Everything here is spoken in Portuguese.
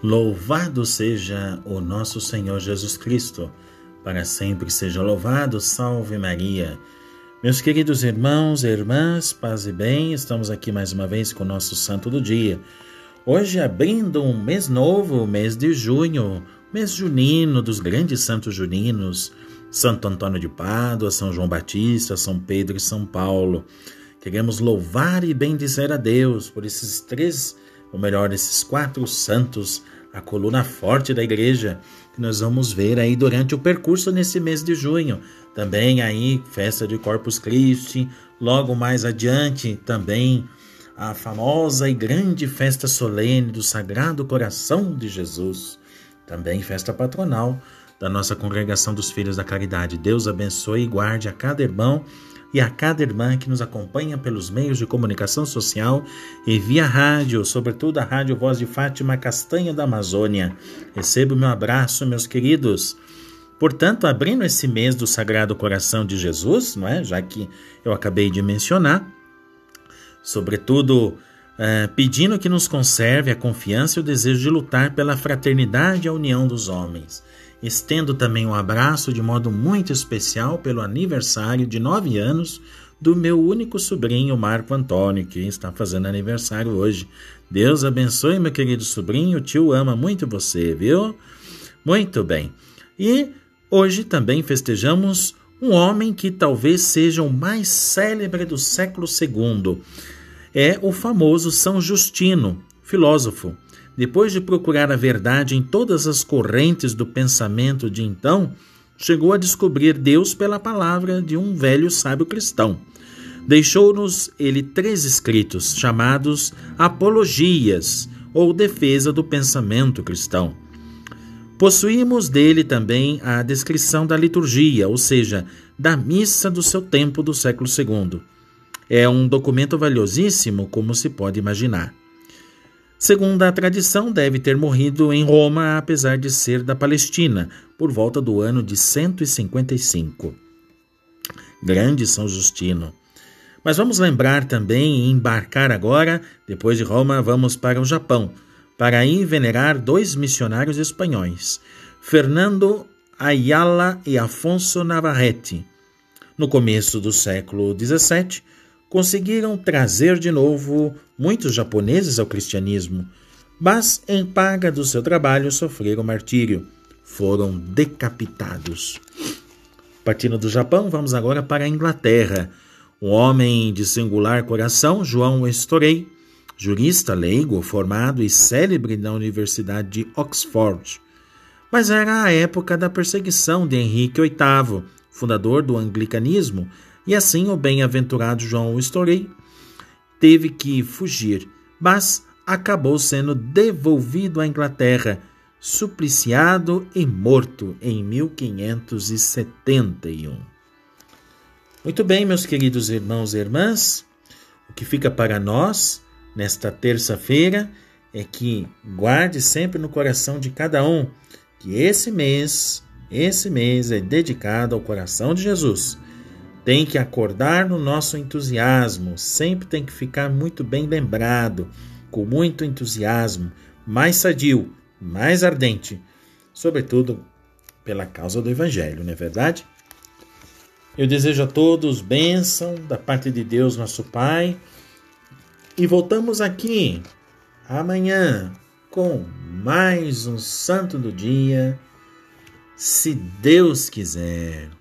Louvado seja o nosso Senhor Jesus Cristo, para sempre seja louvado. Salve Maria. Meus queridos irmãos e irmãs, paz e bem, estamos aqui mais uma vez com o nosso Santo do Dia. Hoje abrindo um mês novo, mês de junho, mês junino dos grandes santos juninos, Santo Antônio de Pádua, São João Batista, São Pedro e São Paulo. Queremos louvar e bendizer a Deus por esses três ou melhor, esses quatro santos, a coluna forte da igreja, que nós vamos ver aí durante o percurso nesse mês de junho. Também aí, festa de Corpus Christi, logo mais adiante também a famosa e grande festa solene do Sagrado Coração de Jesus. Também festa patronal da nossa congregação dos Filhos da Caridade. Deus abençoe e guarde a cada irmão e a cada irmã que nos acompanha pelos meios de comunicação social e via rádio, sobretudo a Rádio Voz de Fátima Castanha da Amazônia. Recebo meu abraço, meus queridos. Portanto, abrindo esse mês do Sagrado Coração de Jesus, não é? já que eu acabei de mencionar, sobretudo eh, pedindo que nos conserve a confiança e o desejo de lutar pela fraternidade e a união dos homens Estendo também um abraço de modo muito especial pelo aniversário de nove anos do meu único sobrinho Marco Antônio, que está fazendo aniversário hoje. Deus abençoe, meu querido sobrinho, o tio ama muito você, viu? Muito bem. E hoje também festejamos um homem que talvez seja o mais célebre do século II. É o famoso São Justino, filósofo depois de procurar a verdade em todas as correntes do pensamento de então, chegou a descobrir Deus pela palavra de um velho sábio cristão. Deixou-nos ele três escritos chamados Apologias, ou Defesa do Pensamento Cristão. Possuímos dele também a descrição da liturgia, ou seja, da missa do seu tempo do século II. É um documento valiosíssimo, como se pode imaginar. Segundo a tradição, deve ter morrido em Roma, apesar de ser da Palestina, por volta do ano de 155. Grande São Justino. Mas vamos lembrar também e embarcar agora, depois de Roma, vamos para o Japão, para aí venerar dois missionários espanhóis, Fernando Ayala e Afonso Navarrete. No começo do século XVII, conseguiram trazer de novo muitos japoneses ao cristianismo, mas em paga do seu trabalho sofreram martírio. Foram decapitados. Partindo do Japão, vamos agora para a Inglaterra. Um homem de singular coração, João Storey, jurista leigo, formado e célebre na Universidade de Oxford. Mas era a época da perseguição de Henrique VIII, fundador do anglicanismo, e assim o bem-aventurado João Storey teve que fugir, mas acabou sendo devolvido à Inglaterra, supliciado e morto em 1571. Muito bem, meus queridos irmãos e irmãs, o que fica para nós nesta terça-feira é que guarde sempre no coração de cada um que esse mês, esse mês é dedicado ao coração de Jesus tem que acordar no nosso entusiasmo, sempre tem que ficar muito bem lembrado, com muito entusiasmo, mais sadio, mais ardente, sobretudo pela causa do Evangelho, não é verdade? Eu desejo a todos bênção da parte de Deus, nosso Pai, e voltamos aqui amanhã com mais um Santo do Dia, se Deus quiser.